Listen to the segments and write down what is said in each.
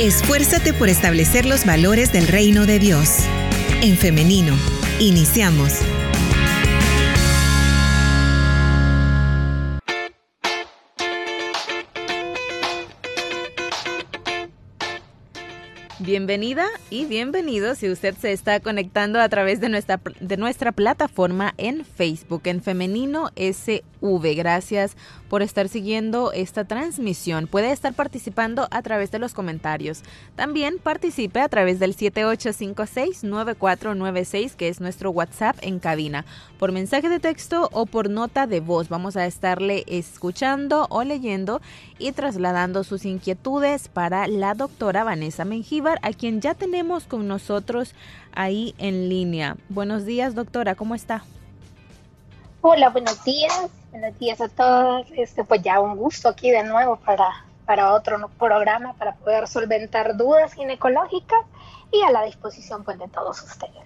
Esfuérzate por establecer los valores del reino de Dios. En femenino, iniciamos. Bienvenida y bienvenido si usted se está conectando a través de nuestra, de nuestra plataforma en Facebook, en Femenino SV. Gracias por estar siguiendo esta transmisión. Puede estar participando a través de los comentarios. También participe a través del 7856-9496, que es nuestro WhatsApp en cabina, por mensaje de texto o por nota de voz. Vamos a estarle escuchando o leyendo y trasladando sus inquietudes para la doctora Vanessa Mengíbar, a quien ya tenemos con nosotros ahí en línea. Buenos días, doctora, ¿cómo está? Hola, buenos días. Buenos días a todos. Este, pues ya un gusto aquí de nuevo para, para otro programa para poder solventar dudas ginecológicas y a la disposición pues de todos ustedes.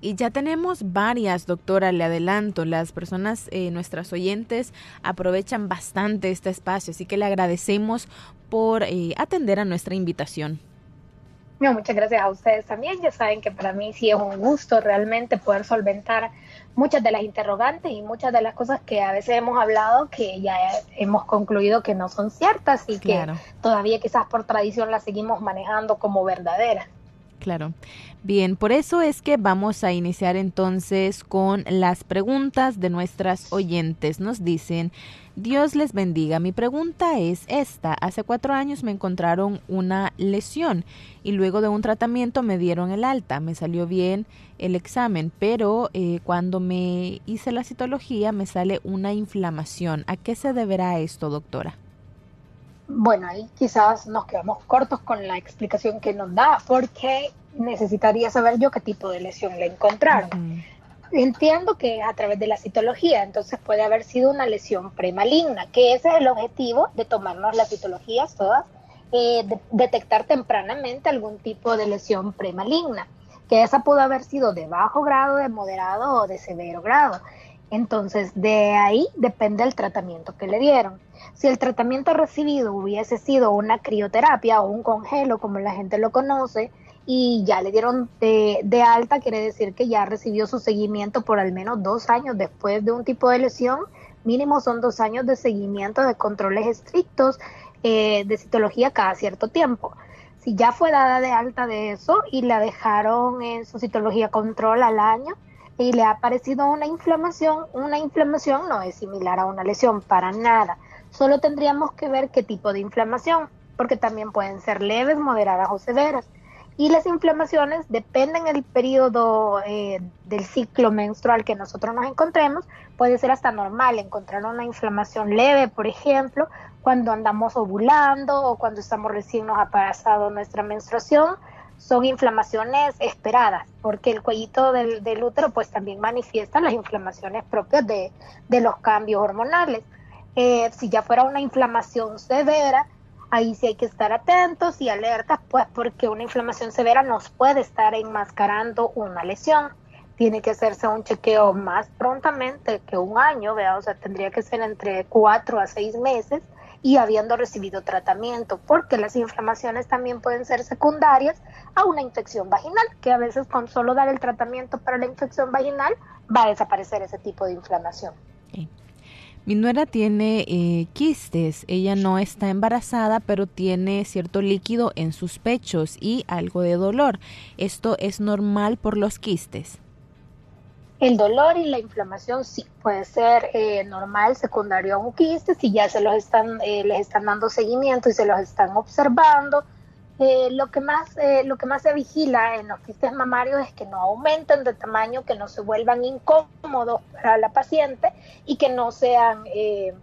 Y ya tenemos varias, doctora, le adelanto, las personas, eh, nuestras oyentes, aprovechan bastante este espacio, así que le agradecemos por eh, atender a nuestra invitación. No, muchas gracias a ustedes también. Ya saben que para mí sí es un gusto realmente poder solventar muchas de las interrogantes y muchas de las cosas que a veces hemos hablado que ya hemos concluido que no son ciertas y que todavía quizás por tradición las seguimos manejando como verdaderas. Claro. Bien, por eso es que vamos a iniciar entonces con las preguntas de nuestras oyentes. Nos dicen, Dios les bendiga. Mi pregunta es esta. Hace cuatro años me encontraron una lesión y luego de un tratamiento me dieron el alta. Me salió bien el examen, pero eh, cuando me hice la citología me sale una inflamación. ¿A qué se deberá esto, doctora? Bueno, ahí quizás nos quedamos cortos con la explicación que nos da, porque necesitaría saber yo qué tipo de lesión le encontraron. Entiendo que a través de la citología, entonces puede haber sido una lesión premaligna, que ese es el objetivo de tomarnos las citologías todas, eh, detectar tempranamente algún tipo de lesión premaligna, que esa pudo haber sido de bajo grado, de moderado o de severo grado. Entonces, de ahí depende el tratamiento que le dieron. Si el tratamiento recibido hubiese sido una crioterapia o un congelo, como la gente lo conoce, y ya le dieron de, alta, quiere decir que ya recibió su seguimiento por al menos dos años después de un tipo de lesión. Mínimo son dos años de seguimiento de controles estrictos eh, de citología cada cierto tiempo. Si ya fue dada de alta de eso y la dejaron en su citología control al año y le ha aparecido una inflamación, una inflamación no es similar a una lesión para nada. Solo tendríamos que ver qué tipo de inflamación, porque también pueden ser leves, moderadas o severas. Y las inflamaciones dependen del periodo eh, del ciclo menstrual que nosotros nos encontremos. Puede ser hasta normal encontrar una inflamación leve, por ejemplo, cuando andamos ovulando o cuando estamos recién nos ha pasado nuestra menstruación. Son inflamaciones esperadas, porque el cuellito del, útero pues también manifiesta las inflamaciones propias de, de los cambios hormonales. Eh, si ya fuera una inflamación severa, Ahí sí hay que estar atentos y alertas, pues porque una inflamación severa nos puede estar enmascarando una lesión. Tiene que hacerse un chequeo más prontamente que un año, vea, o sea, tendría que ser entre cuatro a seis meses y habiendo recibido tratamiento, porque las inflamaciones también pueden ser secundarias a una infección vaginal, que a veces con solo dar el tratamiento para la infección vaginal va a desaparecer ese tipo de inflamación. Mi nuera tiene eh, quistes, ella no está embarazada, pero tiene cierto líquido en sus pechos y algo de dolor. ¿Esto es normal por los quistes? El dolor y la inflamación sí puede ser eh, normal, secundario a un quiste, si ya se los están, eh, les están dando seguimiento y se los están observando eh, lo, que más, eh, lo que más se vigila en los quistes mamarios es que no aumenten de tamaño, que no se vuelvan incómodos para la paciente y que no sean eh,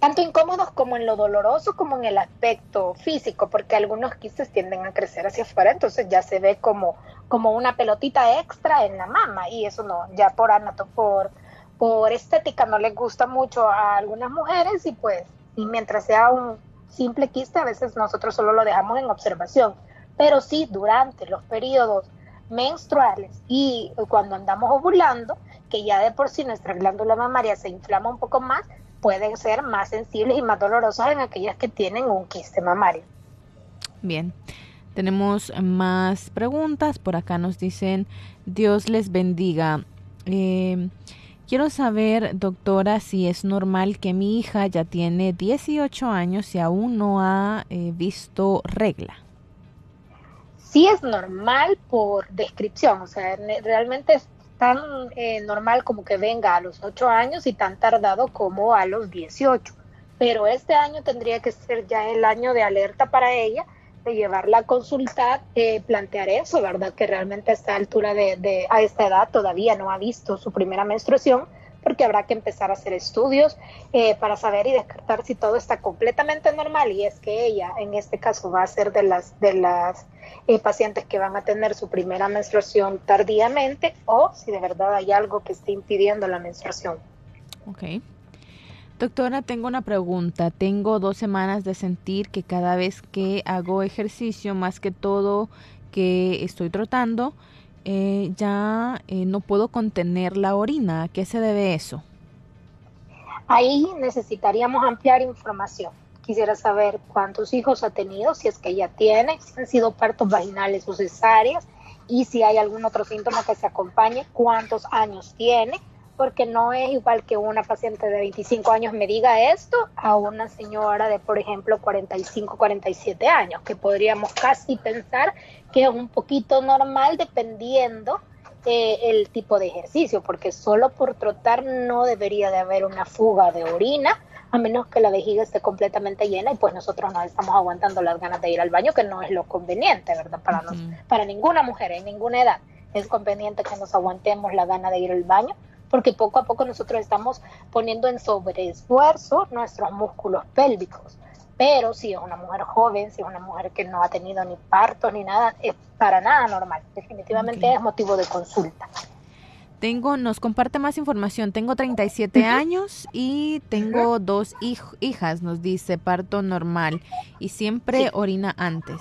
tanto incómodos como en lo doloroso como en el aspecto físico, porque algunos quistes tienden a crecer hacia afuera, entonces ya se ve como, como una pelotita extra en la mama y eso no, ya por anato, por, por estética no les gusta mucho a algunas mujeres y pues y mientras sea un simple quiste a veces nosotros solo lo dejamos en observación, pero sí durante los periodos menstruales y cuando andamos ovulando, que ya de por sí nuestra glándula mamaria se inflama un poco más, pueden ser más sensibles y más dolorosas en aquellas que tienen un quiste mamario. Bien. Tenemos más preguntas. Por acá nos dicen, Dios les bendiga. Eh, quiero saber, doctora, si es normal que mi hija ya tiene 18 años y aún no ha eh, visto regla. Sí es normal por descripción, o sea, realmente es tan eh, normal como que venga a los 8 años y tan tardado como a los 18. Pero este año tendría que ser ya el año de alerta para ella de llevarla a consultar, eh, plantear eso, ¿verdad? Que realmente a esta altura de, a esta edad todavía no ha visto su primera menstruación, porque habrá que empezar a hacer estudios eh, para saber y descartar si todo está completamente normal y es que ella en este caso va a ser de las de las eh, pacientes que van a tener su primera menstruación tardíamente o si de verdad hay algo que esté impidiendo la menstruación. Okay. Doctora, tengo una pregunta. Tengo dos semanas de sentir que cada vez que hago ejercicio, más que todo que estoy trotando, eh, ya eh, no puedo contener la orina. ¿A qué se debe eso? Ahí necesitaríamos ampliar información. Quisiera saber cuántos hijos ha tenido, si es que ya tiene, si han sido partos vaginales o cesáreas y si hay algún otro síntoma que se acompañe, cuántos años tiene porque no es igual que una paciente de 25 años me diga esto a una señora de, por ejemplo, 45, 47 años, que podríamos casi pensar que es un poquito normal dependiendo eh, el tipo de ejercicio, porque solo por trotar no debería de haber una fuga de orina, a menos que la vejiga esté completamente llena y pues nosotros no estamos aguantando las ganas de ir al baño, que no es lo conveniente, ¿verdad? Para, para ninguna mujer en ninguna edad es conveniente que nos aguantemos la gana de ir al baño porque poco a poco nosotros estamos poniendo en sobreesfuerzo nuestros músculos pélvicos. Pero si es una mujer joven, si es una mujer que no ha tenido ni parto ni nada, es para nada normal. Definitivamente es motivo de consulta. Tengo, nos comparte más información. Tengo 37 años y tengo dos hijas, nos dice, parto normal y siempre orina antes.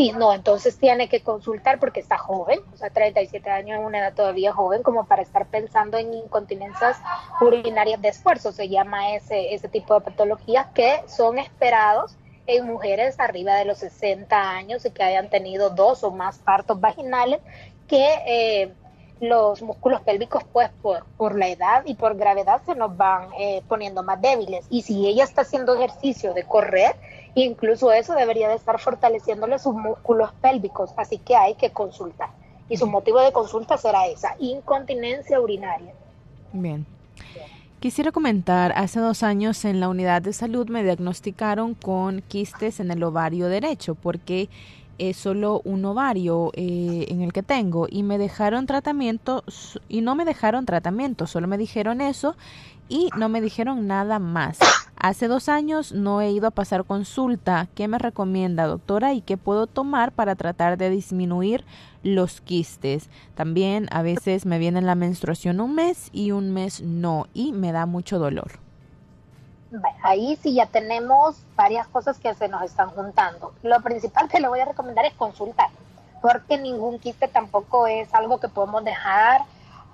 Sí, no, entonces tiene que consultar porque está joven, o sea, 37 años es una edad todavía joven como para estar pensando en incontinencias urinarias de esfuerzo, se llama ese, ese tipo de patologías que son esperados en mujeres arriba de los 60 años y que hayan tenido dos o más partos vaginales que eh, los músculos pélvicos pues por, por la edad y por gravedad se nos van eh, poniendo más débiles y si ella está haciendo ejercicio de correr Incluso eso debería de estar fortaleciéndole sus músculos pélvicos, así que hay que consultar. Y su motivo de consulta será esa, incontinencia urinaria. Bien. Quisiera comentar, hace dos años en la unidad de salud me diagnosticaron con quistes en el ovario derecho porque es solo un ovario eh, en el que tengo y me dejaron tratamiento y no me dejaron tratamiento, solo me dijeron eso y no me dijeron nada más. Hace dos años no he ido a pasar consulta. ¿Qué me recomienda, doctora? ¿Y qué puedo tomar para tratar de disminuir los quistes? También a veces me viene la menstruación un mes y un mes no y me da mucho dolor. Ahí sí ya tenemos varias cosas que se nos están juntando. Lo principal que le voy a recomendar es consultar, porque ningún quiste tampoco es algo que podemos dejar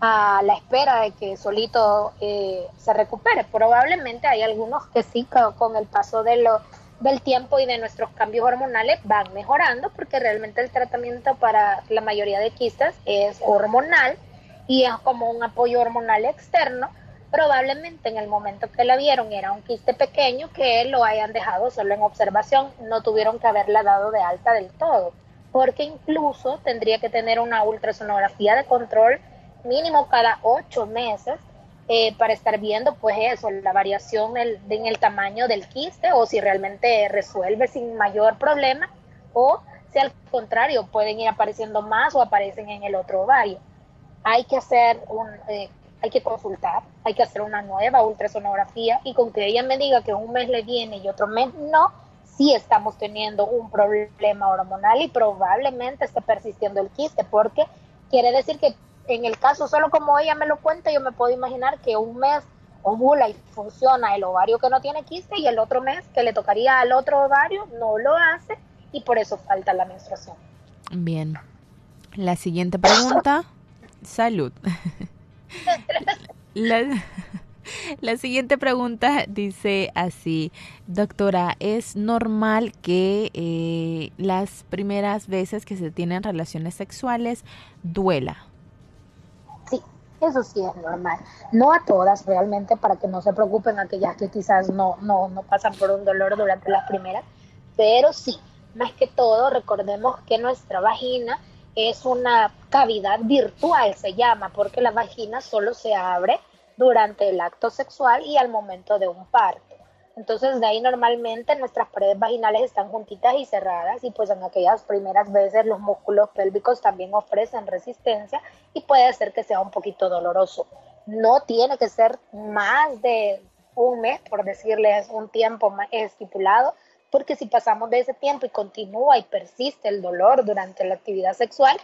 a la espera de que solito eh, se recupere. Probablemente hay algunos que sí, con el paso de lo, del tiempo y de nuestros cambios hormonales van mejorando, porque realmente el tratamiento para la mayoría de quistes es hormonal y es como un apoyo hormonal externo. Probablemente en el momento que la vieron era un quiste pequeño que lo hayan dejado solo en observación, no tuvieron que haberla dado de alta del todo, porque incluso tendría que tener una ultrasonografía de control mínimo cada ocho meses eh, para estar viendo pues eso, la variación en el tamaño del quiste o si realmente resuelve sin mayor problema o si al contrario pueden ir apareciendo más o aparecen en el otro ovario. Hay que hacer un, eh, hay que consultar, hay que hacer una nueva ultrasonografía y con que ella me diga que un mes le viene y otro mes no, sí estamos teniendo un problema hormonal y probablemente esté persistiendo el quiste porque quiere decir que en el caso, solo como ella me lo cuenta, yo me puedo imaginar que un mes ovula y funciona el ovario que no tiene quiste y el otro mes que le tocaría al otro ovario no lo hace y por eso falta la menstruación. Bien. La siguiente pregunta. Salud. La siguiente pregunta dice así, doctora, ¿es normal que eh, las primeras veces que se tienen relaciones sexuales duela? Sí, eso sí es normal. No a todas realmente, para que no se preocupen aquellas que quizás no, no, no pasan por un dolor durante las primeras, pero sí, más que todo recordemos que nuestra vagina es una cavidad virtual, se llama, porque la vagina solo se abre durante el acto sexual y al momento de un parto. Entonces de ahí normalmente nuestras paredes vaginales están juntitas y cerradas y pues en aquellas primeras veces los músculos pélvicos también ofrecen resistencia y puede ser que sea un poquito doloroso. No tiene que ser más de un mes, por decirles un tiempo estipulado, porque si pasamos de ese tiempo y continúa y persiste el dolor durante la actividad sexual,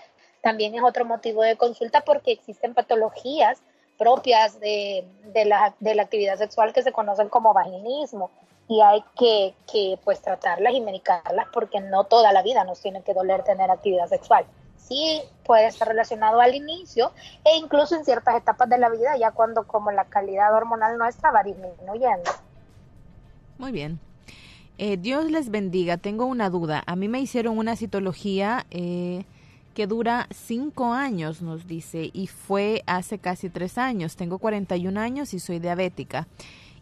también es otro motivo de consulta porque existen patologías propias de, la, de la actividad sexual que se conocen como vaginismo y hay que, que pues tratarlas y medicarlas porque no toda la vida nos tiene que doler tener actividad sexual. Sí puede estar relacionado al inicio e incluso en ciertas etapas de la vida ya cuando como la calidad hormonal nuestra va disminuyendo. Muy bien. Eh, Dios les bendiga. Tengo una duda. A mí me hicieron una citología eh, que dura cinco años, nos dice, y fue hace casi tres años. Tengo 41 años y soy diabética.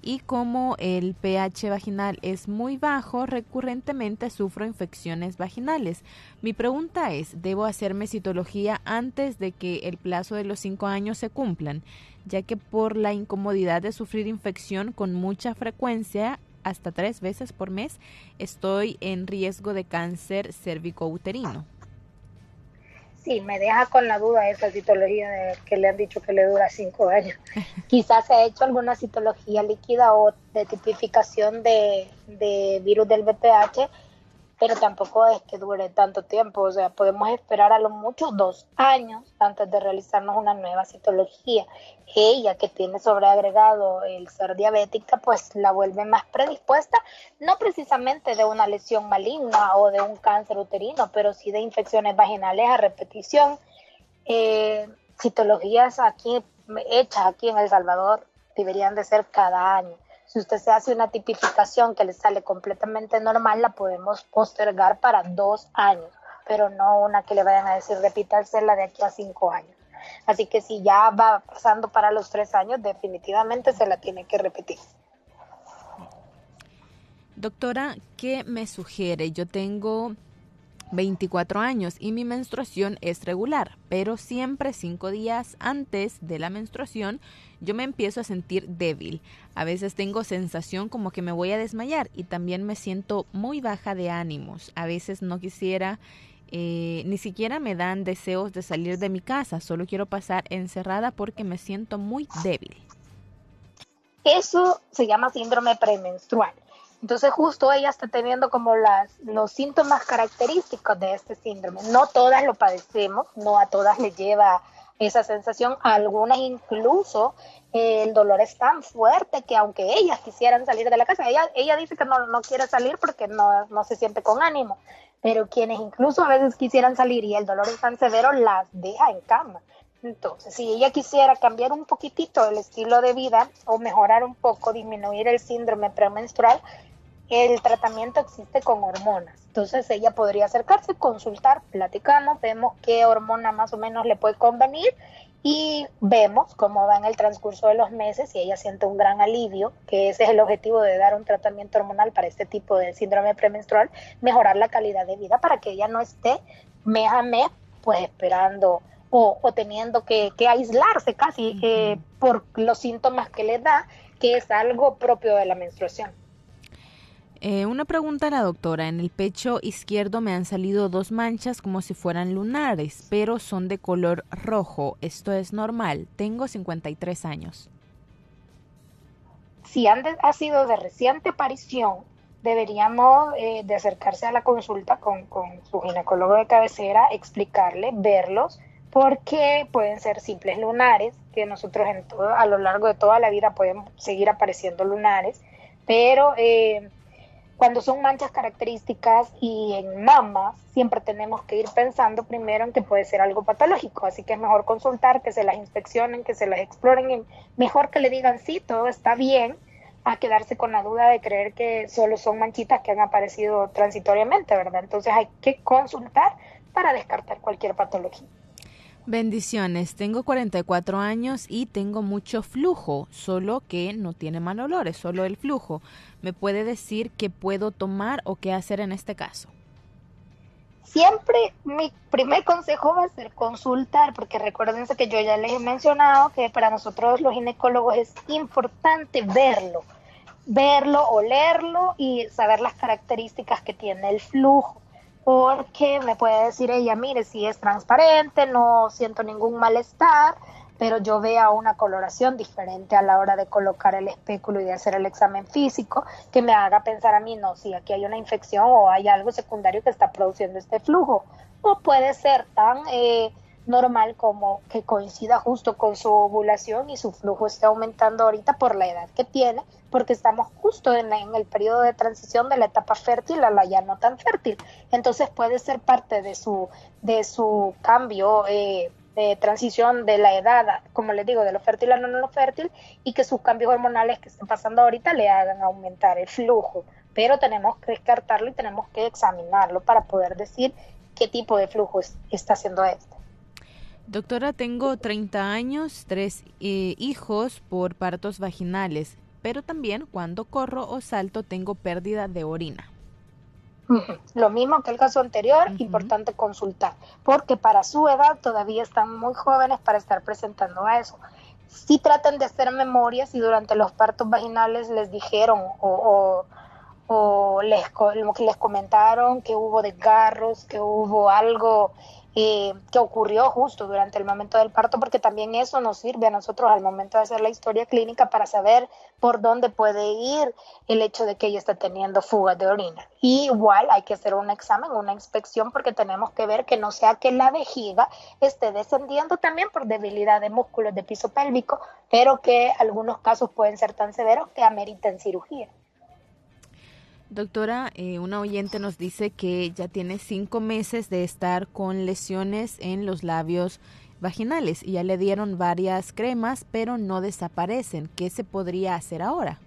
Y como el pH vaginal es muy bajo, recurrentemente sufro infecciones vaginales. Mi pregunta es, ¿debo hacerme citología antes de que el plazo de los cinco años se cumplan? Ya que por la incomodidad de sufrir infección con mucha frecuencia hasta tres veces por mes, estoy en riesgo de cáncer cervicouterino. Sí, me deja con la duda esa citología de que le han dicho que le dura cinco años. Quizás se ha hecho alguna citología líquida o de tipificación de, de virus del BPH pero tampoco es que dure tanto tiempo, o sea, podemos esperar a lo mucho dos años antes de realizarnos una nueva citología. Ella que tiene sobreagregado el ser diabética, pues la vuelve más predispuesta, no precisamente de una lesión maligna o de un cáncer uterino, pero sí de infecciones vaginales a repetición. Eh, citologías aquí hechas aquí en El Salvador deberían de ser cada año si usted se hace una tipificación que le sale completamente normal, la podemos postergar para dos años, pero no una que le vayan a decir repítasela de aquí a cinco años. Así que si ya va pasando para los tres años, definitivamente se la tiene que repetir. Doctora, ¿qué me sugiere? Yo tengo 24 años y mi menstruación es regular, pero siempre cinco días antes de la menstruación yo me empiezo a sentir débil. A veces tengo sensación como que me voy a desmayar y también me siento muy baja de ánimos. A veces no quisiera, eh, ni siquiera me dan deseos de salir de mi casa, solo quiero pasar encerrada porque me siento muy débil. Eso se llama síndrome premenstrual. Entonces justo ella está teniendo como las, los síntomas característicos de este síndrome. No todas lo padecemos, no a todas le lleva esa sensación, a algunas incluso eh, el dolor es tan fuerte que aunque ellas quisieran salir de la casa, ella, ella dice que no, no quiere salir porque no, no se siente con ánimo, pero quienes incluso a veces quisieran salir y el dolor es tan severo, las deja en cama. Entonces, si ella quisiera cambiar un poquitito el estilo de vida o mejorar un poco, disminuir el síndrome premenstrual, el tratamiento existe con hormonas. Entonces ella podría acercarse, consultar, platicamos, vemos qué hormona más o menos le puede convenir y vemos cómo va en el transcurso de los meses y ella siente un gran alivio, que ese es el objetivo de dar un tratamiento hormonal para este tipo de síndrome premenstrual, mejorar la calidad de vida para que ella no esté mes a mes pues esperando o, teniendo que, aislarse casi eh, por los síntomas que le da, que es algo propio de la menstruación. Eh, una pregunta a la doctora. En el pecho izquierdo me han salido dos manchas como si fueran lunares, pero son de color rojo. ¿Esto es normal? Tengo 53 años. Si han ha sido de reciente aparición, deberíamos eh, de acercarse a la consulta con, con su ginecólogo de cabecera, explicarle, verlos, porque pueden ser simples lunares, que nosotros en todo, a lo largo de toda la vida pueden seguir apareciendo lunares, pero... Eh, cuando son manchas características y en mamas, siempre tenemos que ir pensando primero en que puede ser algo patológico, así que es mejor consultar, que se las inspeccionen, que se las exploren, y mejor que le digan sí, todo está bien, a quedarse con la duda de creer que solo son manchitas que han aparecido transitoriamente, ¿verdad? Entonces hay que consultar para descartar cualquier patología. Bendiciones, tengo 44 años y tengo mucho flujo, solo que no tiene mal olor, es solo el flujo. ¿Me puede decir qué puedo tomar o qué hacer en este caso? Siempre mi primer consejo va a ser consultar, porque recuérdense que yo ya les he mencionado que para nosotros los ginecólogos es importante verlo, verlo, olerlo y saber las características que tiene el flujo porque me puede decir ella, mire, si es transparente, no siento ningún malestar, pero yo vea una coloración diferente a la hora de colocar el espéculo y de hacer el examen físico, que me haga pensar a mí, no, si aquí hay una infección o hay algo secundario que está produciendo este flujo. O puede ser tan eh, normal como que coincida justo con su ovulación y su flujo esté aumentando ahorita por la edad que tiene, porque estamos justo en, el periodo de transición de la etapa fértil a la ya no tan fértil. Entonces puede ser parte de su, de su cambio eh, de transición de la edad, como les digo, de lo fértil a no, no fértil, y que sus cambios hormonales que estén pasando ahorita le hagan aumentar el flujo. Pero tenemos que descartarlo y tenemos que examinarlo para poder decir qué tipo de flujo está haciendo este. Doctora, tengo 30 años, tres eh, hijos por partos vaginales, pero también cuando corro o salto tengo pérdida de orina. Lo mismo que el caso anterior, importante consultar, porque para su edad todavía están muy jóvenes para estar presentando a eso. Si tratan de hacer memorias y durante los partos vaginales les dijeron o, o les, les comentaron que hubo desgarros, que hubo algo eh, que ocurrió justo durante el momento del parto, porque también eso nos sirve a nosotros al momento de hacer la historia clínica para saber por dónde puede ir el hecho de que ella está teniendo fugas de orina. Y igual hay que hacer un examen, una inspección, porque tenemos que ver que no sea que la vejiga esté descendiendo también por debilidad de músculos de piso pélvico, pero que algunos casos pueden ser tan severos que ameriten cirugía. Doctora, eh, una oyente nos dice que ya tiene cinco meses de estar con lesiones en los labios vaginales y ya le dieron varias cremas, pero no desaparecen. ¿Qué se podría hacer ahora?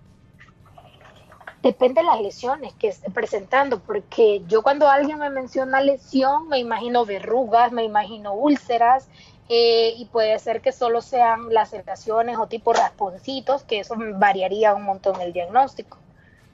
Depende de las lesiones que esté presentando, porque yo cuando alguien me menciona lesión, me imagino verrugas, me imagino úlceras, eh, y puede ser que solo sean laceraciones o tipo rasponcitos, que eso variaría un montón el diagnóstico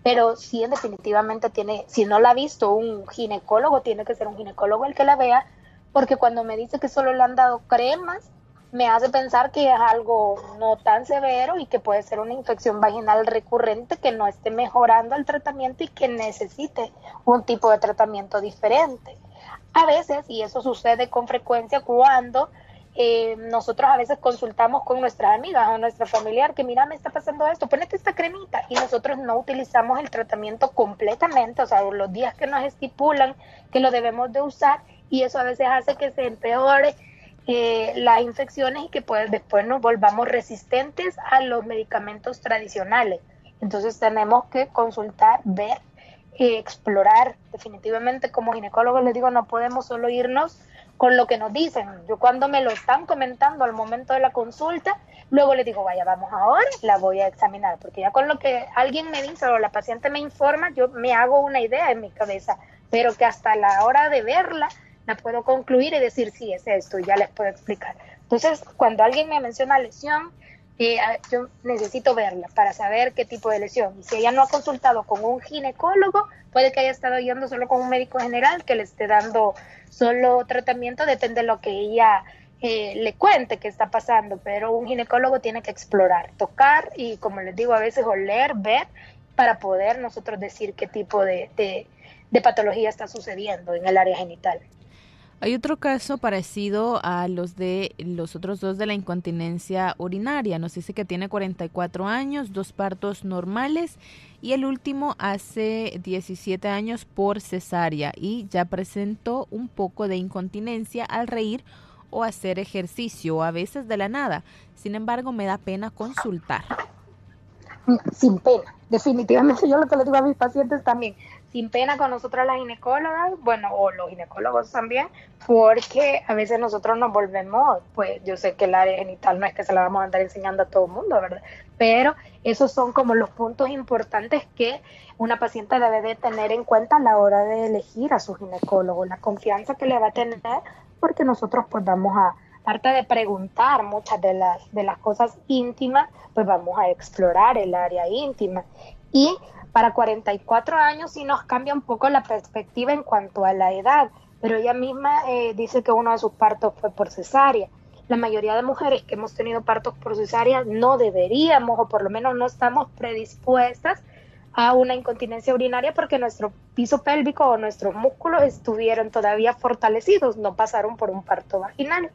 pero sí definitivamente tiene, si no la ha visto un ginecólogo, tiene que ser un ginecólogo el que la vea, porque cuando me dice que solo le han dado cremas, me hace pensar que es algo no tan severo y que puede ser una infección vaginal recurrente que no esté mejorando el tratamiento y que necesite un tipo de tratamiento diferente. A veces, y eso sucede con frecuencia cuando eh, nosotros a veces consultamos con nuestras amigas o nuestra familiar que mira, me está pasando esto, ponete esta cremita y nosotros no utilizamos el tratamiento completamente, o sea, los días que nos estipulan que lo debemos de usar y eso a veces hace que se empeore eh, las infecciones y que pues después nos volvamos resistentes a los medicamentos tradicionales. Entonces tenemos que consultar, ver, eh, explorar. Definitivamente como ginecólogos les digo, no podemos solo irnos con lo que nos dicen. Yo cuando me lo están comentando al momento de la consulta, luego le digo, vaya, vamos ahora, la voy a examinar, porque ya con lo que alguien me dice o la paciente me informa, yo me hago una idea en mi cabeza, pero que hasta la hora de verla la puedo concluir y decir, sí, es esto, y ya les puedo explicar. Entonces, cuando alguien me menciona lesión, yo necesito verla para saber qué tipo de lesión. Y si ella no ha consultado con un ginecólogo, puede que haya estado yendo solo con un médico general que le esté dando solo tratamiento, depende de lo que ella eh, le cuente que está pasando, pero un ginecólogo tiene que explorar, tocar y, como les digo, a veces oler, ver, para poder nosotros decir qué tipo de, de patología está sucediendo en el área genital. Hay otro caso parecido a los de los otros dos de la incontinencia urinaria. Nos dice que tiene 44 años, dos partos normales y el último hace 17 años por cesárea y ya presentó un poco de incontinencia al reír o hacer ejercicio, a veces de la nada. Sin embargo, me da pena consultar. Sin pena, definitivamente yo lo que le digo a mis pacientes también, sin pena con nosotras las ginecólogas, bueno, o los ginecólogos también, porque a veces nosotros nos volvemos, pues yo sé que el área genital no es que se la vamos a andar enseñando a todo el mundo, ¿verdad? Pero esos son como los puntos importantes que una paciente debe de tener en cuenta a la hora de elegir a su ginecólogo, la confianza que le va a tener, porque nosotros pues vamos a, aparte de preguntar muchas de las, de las cosas íntimas, pues vamos a explorar el área íntima. Y para 44 años sí nos cambia un poco la perspectiva en cuanto a la edad, pero ella misma eh, dice que uno de sus partos fue por cesárea. La mayoría de mujeres que hemos tenido partos por cesárea no deberíamos, o por lo menos no estamos predispuestas a una incontinencia urinaria porque nuestro piso pélvico o nuestros músculos estuvieron todavía fortalecidos, no pasaron por un parto vaginal.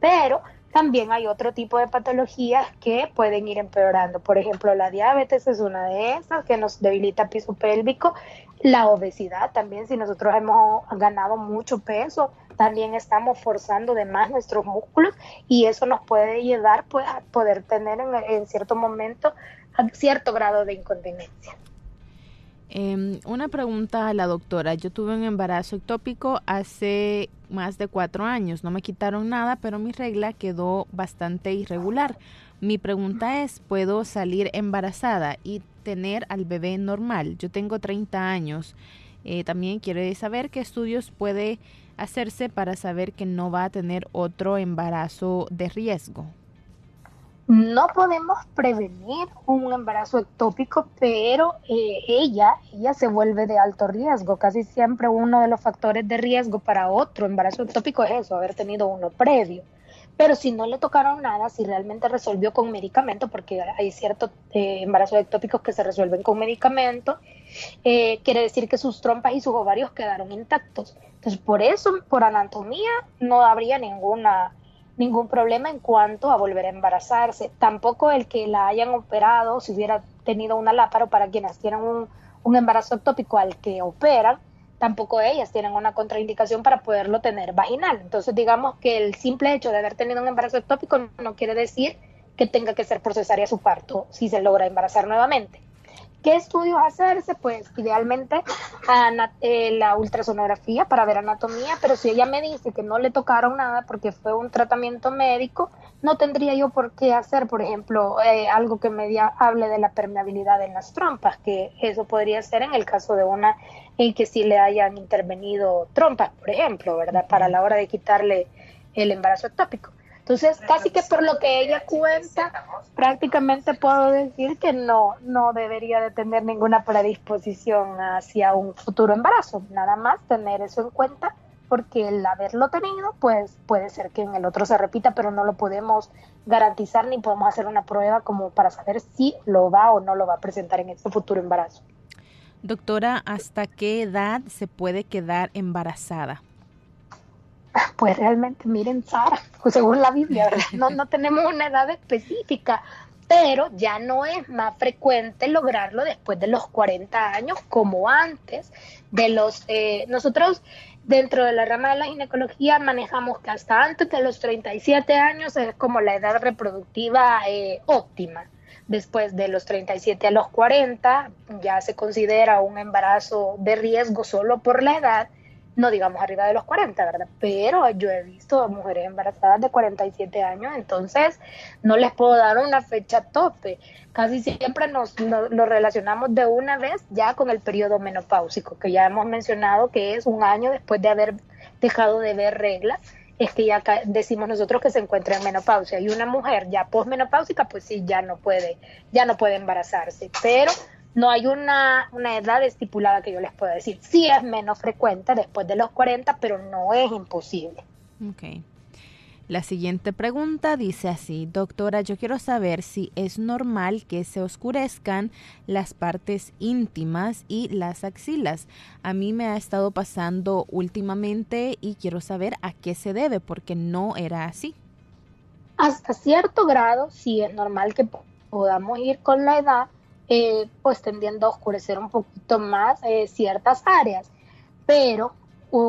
Pero también hay otro tipo de patologías que pueden ir empeorando. Por ejemplo, la diabetes es una de esas que nos debilita piso pélvico. La obesidad también, si nosotros hemos ganado mucho peso, también estamos forzando de más nuestros músculos y eso nos puede llevar pues, a poder tener en, cierto momento cierto grado de incontinencia. Eh, una pregunta a la doctora. Yo tuve un embarazo ectópico hace más de cuatro años. No me quitaron nada, pero mi regla quedó bastante irregular. Mi pregunta es, ¿puedo salir embarazada y tener al bebé normal? Yo tengo 30 años. Eh, también quiere saber qué estudios puede hacerse para saber que no va a tener otro embarazo de riesgo. No podemos prevenir un embarazo ectópico, pero eh, ella, ella se vuelve de alto riesgo. Casi siempre uno de los factores de riesgo para otro embarazo ectópico es eso, haber tenido uno previo. Pero si no le tocaron nada, si realmente resolvió con medicamento, porque hay ciertos eh, embarazos ectópicos que se resuelven con medicamento, eh, quiere decir que sus trompas y sus ovarios quedaron intactos. Entonces, por eso, por anatomía, no habría ninguna ningún problema en cuanto a volver a embarazarse. Tampoco el que la hayan operado, si hubiera tenido una láparo para quienes tienen un, embarazo ectópico al que operan, tampoco ellas tienen una contraindicación para poderlo tener vaginal. Entonces, digamos que el simple hecho de haber tenido un embarazo ectópico no quiere decir que tenga que ser procesaria su parto si se logra embarazar nuevamente. ¿Qué estudios hacerse? Pues idealmente eh, la ultrasonografía para ver anatomía, pero si ella me dice que no le tocaron nada porque fue un tratamiento médico, no tendría yo por qué hacer, por ejemplo, eh, algo que me hable de la permeabilidad en las trompas, que eso podría ser en el caso de una en que sí le hayan intervenido trompas, por ejemplo, ¿verdad? Para la hora de quitarle el embarazo ectópico. Entonces, casi que por lo que ella cuenta, prácticamente puedo decir que no, no debería de tener ninguna predisposición hacia un futuro embarazo. Nada más tener eso en cuenta, porque el haberlo tenido, pues puede ser que en el otro se repita, pero no lo podemos garantizar ni podemos hacer una prueba como para saber si lo va o no lo va a presentar en ese futuro embarazo. Doctora, ¿hasta qué edad se puede quedar embarazada? Pues realmente, miren, Sara, pues según la Biblia, No, no tenemos una edad específica, pero ya no es más frecuente lograrlo después de los 40 años como antes de los eh, nosotros dentro de la rama de la ginecología manejamos que hasta antes de los 37 años es como la edad reproductiva eh, óptima. Después de los 37 a los 40 ya se considera un embarazo de riesgo solo por la edad no digamos arriba de los 40, ¿verdad? Pero yo he visto mujeres embarazadas de 47 años, entonces no les puedo dar una fecha tope. Casi siempre nos, nos, relacionamos de una vez ya con el periodo menopáusico, que ya hemos mencionado que es un año después de haber dejado de ver reglas es que ya decimos nosotros que se encuentra en menopausia y una mujer ya posmenopáusica pues sí ya no puede ya no puede embarazarse pero no hay una, edad estipulada que yo les pueda decir. Sí es menos frecuente después de los 40, pero no es imposible. Ok. La siguiente pregunta dice así, doctora, yo quiero saber si es normal que se oscurezcan las partes íntimas y las axilas. A mí me ha estado pasando últimamente y quiero saber a qué se debe, porque no era así. Hasta cierto grado sí es normal que podamos ir con la edad eh, pues tendiendo a oscurecer un poquito más eh, ciertas áreas. Pero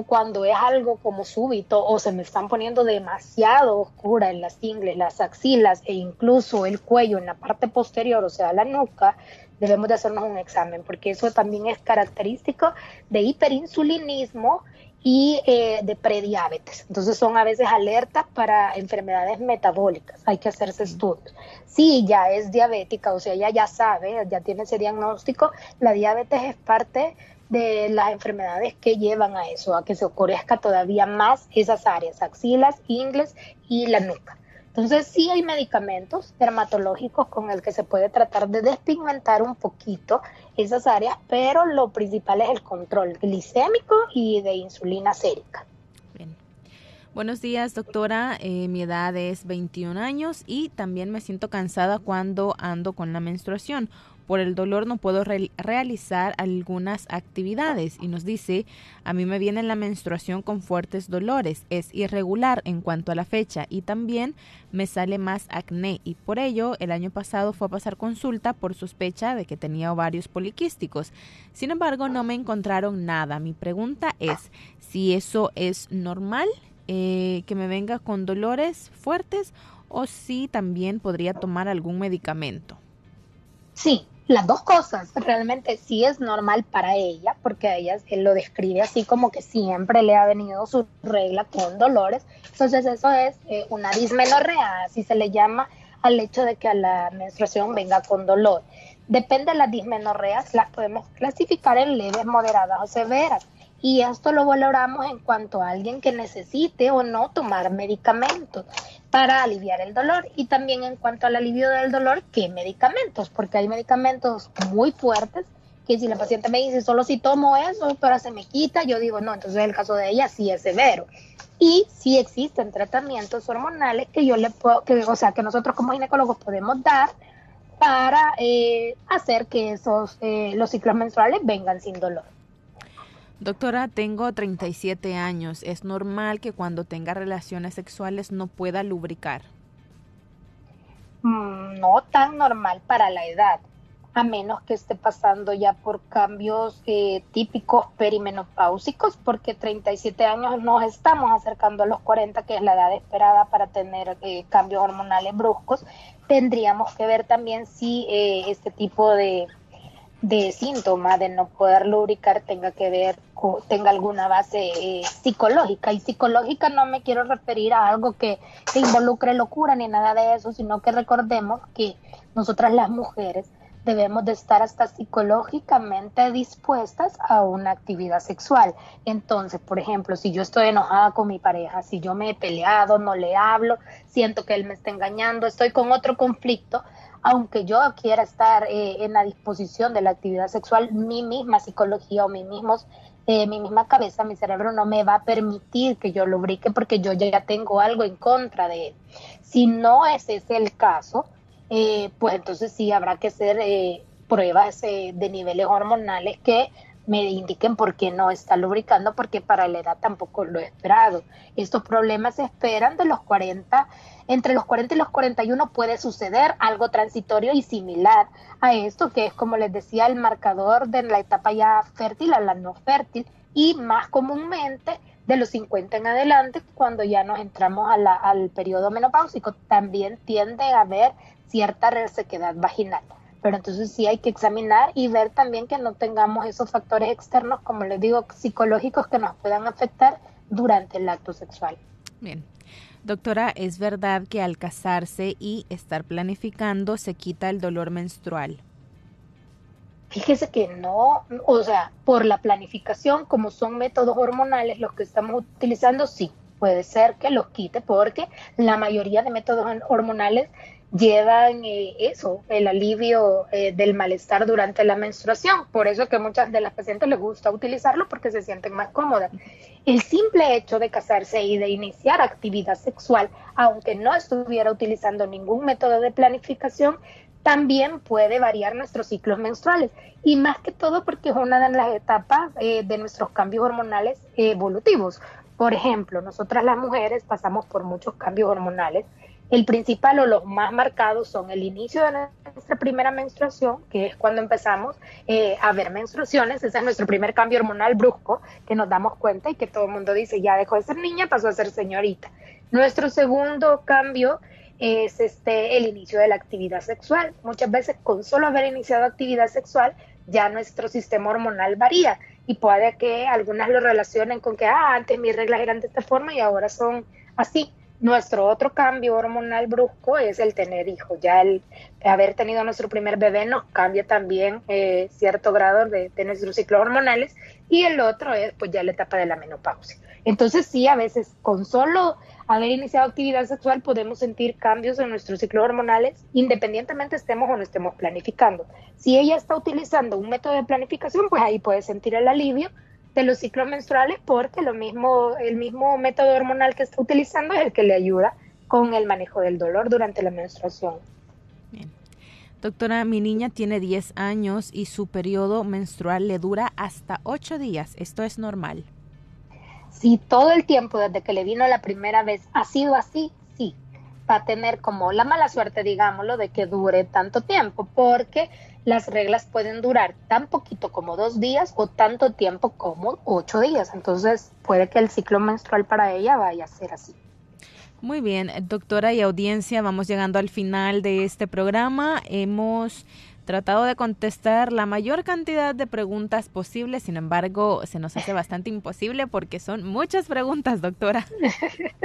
cuando es algo como súbito o se me están poniendo demasiado oscura en las ingles, las axilas e incluso el cuello en la parte posterior, o sea, la nuca, debemos de hacernos un examen, porque eso también es característico de hiperinsulinismo y eh, de prediabetes. Entonces son a veces alertas para enfermedades metabólicas, hay que hacerse estudios. Si ya es diabética, o sea, ella ya sabe, ya tiene ese diagnóstico, la diabetes es parte de las enfermedades que llevan a eso, a que se oscurezca todavía más esas áreas, axilas, ingles y la nuca. Entonces sí hay medicamentos dermatológicos con el que se puede tratar de despigmentar un poquito esas áreas, pero lo principal es el control glicémico y de insulina sérica. Bien. Buenos días, doctora. Eh, mi edad es 21 años y también me siento cansada cuando ando con la menstruación por el dolor no puedo realizar algunas actividades y nos dice, a mí me viene la menstruación con fuertes dolores, es irregular en cuanto a la fecha y también me sale más acné y por ello el año pasado fue a pasar consulta por sospecha de que tenía ovarios poliquísticos. Sin embargo, no me encontraron nada. Mi pregunta es si eso es normal, eh, que me venga con dolores fuertes o si también podría tomar algún medicamento. Sí, las dos cosas. Realmente sí es normal para ella, porque ella lo describe así como que siempre le ha venido su regla con dolores. Entonces eso es eh, una dismenorrea, así se le llama al hecho de que a la menstruación venga con dolor. Depende de las dismenorreas, las podemos clasificar en leves, moderadas o severas. Y esto lo valoramos en cuanto a alguien que necesite o no tomar medicamentos para aliviar el dolor y también en cuanto al alivio del dolor, qué medicamentos, porque hay medicamentos muy fuertes que si la paciente me dice solo si tomo eso, pero se me quita, yo digo no, entonces el caso de ella sí es severo. Y sí existen tratamientos hormonales que yo le puedo, que, o sea, que nosotros como ginecólogos podemos dar para eh, hacer que esos, eh, los ciclos menstruales vengan sin dolor. Doctora, tengo 37 años. ¿Es normal que cuando tenga relaciones sexuales no pueda lubricar? Mm, no tan normal para la edad, a menos que esté pasando ya por cambios eh, típicos perimenopáusicos, porque 37 años nos estamos acercando a los 40, que es la edad esperada para tener eh, cambios hormonales bruscos. Tendríamos que ver también si eh, este tipo de de síntoma de no poder lubricar tenga que ver tenga alguna base eh, psicológica. Y psicológica no me quiero referir a algo que, que involucre locura ni nada de eso sino que recordemos que nosotras las mujeres debemos de estar hasta psicológicamente dispuestas a una actividad sexual. Entonces, por ejemplo, si yo estoy enojada con mi pareja, si yo me he peleado, no le hablo, siento que él me está engañando, estoy con otro conflicto, aunque yo quiera estar eh, en la disposición de la actividad sexual, mi misma psicología o mi, mismos, eh, mi misma cabeza, mi cerebro no me va a permitir que yo lubrique porque yo ya tengo algo en contra de él. Si no ese es el caso, eh, pues entonces sí habrá que hacer pruebas de niveles hormonales que me indiquen por qué no está lubricando, porque para la edad tampoco lo he esperado. Estos problemas se esperan de los 40, entre los 40 y los 41 puede suceder algo transitorio y similar a esto, que es como les decía, el marcador de la etapa ya fértil a la no fértil y más comúnmente de los 50 en adelante, cuando ya nos entramos al periodo menopáusico, también tiende a haber cierta resequedad vaginal pero entonces sí hay que examinar y ver también que no tengamos esos factores externos, como les digo, psicológicos que nos puedan afectar durante el acto sexual. Bien. Doctora, ¿es verdad que al casarse y estar planificando se quita el dolor menstrual? Fíjese que no, o sea, por la planificación, como son métodos hormonales los que estamos utilizando, sí, puede ser que los quite porque la mayoría de métodos hormonales llevan eh, eso, el alivio eh, del malestar durante la menstruación. Por eso que muchas de las pacientes les gusta utilizarlo porque se sienten más cómodas. El simple hecho de casarse y de iniciar actividad sexual, aunque no estuviera utilizando ningún método de planificación, también puede variar nuestros ciclos menstruales. Y más que todo porque es una de las etapas eh, de nuestros cambios hormonales evolutivos. Por ejemplo, nosotras las mujeres pasamos por muchos cambios hormonales el principal o los más marcados son el inicio de nuestra primera menstruación, que es cuando empezamos eh, a ver menstruaciones, ese es nuestro primer cambio hormonal brusco, que nos damos cuenta y que todo el mundo dice, ya dejó de ser niña, pasó a ser señorita. Nuestro segundo cambio es este el inicio de la actividad sexual. Muchas veces con solo haber iniciado actividad sexual ya nuestro sistema hormonal varía y puede que algunas lo relacionen con que ah, antes mis reglas eran de esta forma y ahora son así. Nuestro otro cambio hormonal brusco es el tener hijos. Ya el haber tenido nuestro primer bebé nos cambia también eh, cierto grado de, de, nuestros ciclos hormonales y el otro es pues ya la etapa de la menopausia. Entonces sí, a veces con solo haber iniciado actividad sexual podemos sentir cambios en nuestros ciclos hormonales independientemente estemos o no estemos planificando. Si ella está utilizando un método de planificación, pues ahí puede sentir el alivio de los ciclos menstruales porque lo mismo, el mismo método hormonal que está utilizando es el que le ayuda con el manejo del dolor durante la menstruación. Bien. Doctora, mi niña tiene 10 años y su periodo menstrual le dura hasta 8 días. ¿Esto es normal? Si todo el tiempo desde que le vino la primera vez ha sido así, sí, va a tener como la mala suerte, digámoslo, de que dure tanto tiempo, porque las reglas pueden durar tan poquito como dos días o tanto tiempo como ocho días. Entonces puede que el ciclo menstrual para ella vaya a ser así. Muy bien, doctora y audiencia, vamos llegando al final de este programa. Hemos tratado de contestar la mayor cantidad de preguntas posibles, sin embargo, se nos hace bastante imposible porque son muchas preguntas, doctora.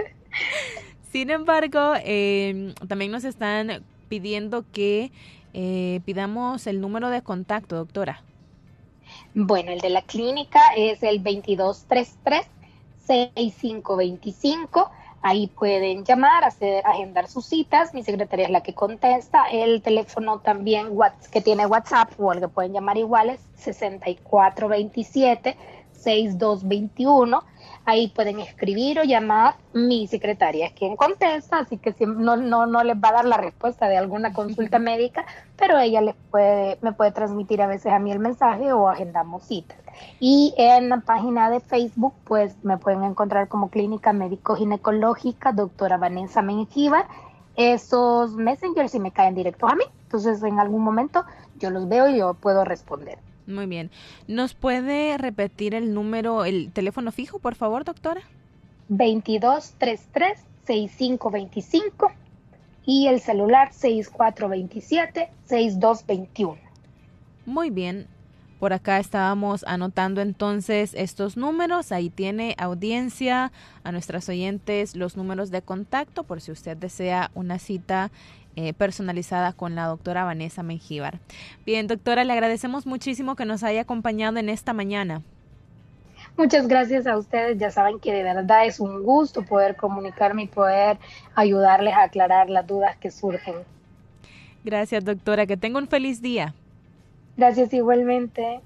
sin embargo, eh, también nos están pidiendo que eh, pidamos el número de contacto, doctora. Bueno, el de la clínica es el 2233-6525. Ahí pueden llamar, hacer, agendar sus citas. Mi secretaria es la que contesta. El teléfono también que tiene WhatsApp o el que pueden llamar igual es 6427-6221 Ahí pueden escribir o llamar. Mi secretaria es quien contesta, así que no, no, no les va a dar la respuesta de alguna consulta médica, pero ella les puede, me puede transmitir a veces a mí el mensaje o agendamos citas. Y en la página de Facebook, pues me pueden encontrar como Clínica Médico Ginecológica, doctora Vanessa Mengíbar. Esos messengers si me caen directos a mí, entonces en algún momento yo los veo y yo puedo responder. Muy bien. ¿Nos puede repetir el número, el teléfono fijo, por favor, doctora? 2233-6525 y el celular 6427-6221. Muy bien. Por acá estábamos anotando entonces estos números. Ahí tiene audiencia a nuestras oyentes los números de contacto por si usted desea una cita eh, personalizada con la doctora Vanessa Mengíbar. Bien, doctora, le agradecemos muchísimo que nos haya acompañado en esta mañana. Muchas gracias a ustedes. Ya saben que de verdad es un gusto poder comunicarme y poder ayudarles a aclarar las dudas que surgen. Gracias, doctora. Que tenga un feliz día. Gracias igualmente.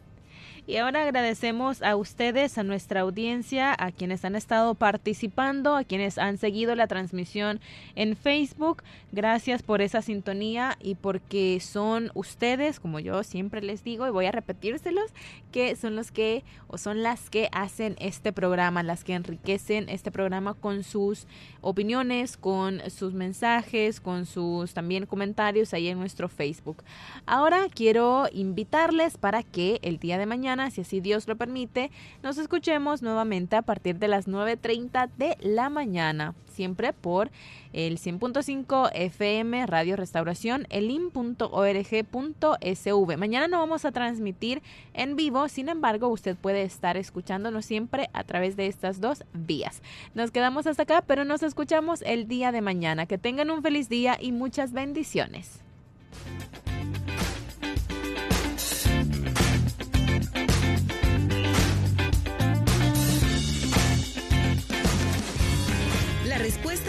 Y ahora agradecemos a ustedes, a nuestra audiencia, a quienes han estado participando, a quienes han seguido la transmisión en Facebook. Gracias por esa sintonía y porque son ustedes, como yo siempre les digo, y voy a repetírselos, que son los que o son las que hacen este programa, las que enriquecen este programa con sus opiniones, con sus mensajes, con sus también comentarios ahí en nuestro Facebook. Ahora quiero invitarles para que el día de mañana si así Dios lo permite, nos escuchemos nuevamente a partir de las 9.30 de la mañana, siempre por el 100.5 FM Radio Restauración, elim.org.sv. Mañana no vamos a transmitir en vivo, sin embargo, usted puede estar escuchándonos siempre a través de estas dos vías. Nos quedamos hasta acá, pero nos escuchamos el día de mañana. Que tengan un feliz día y muchas bendiciones.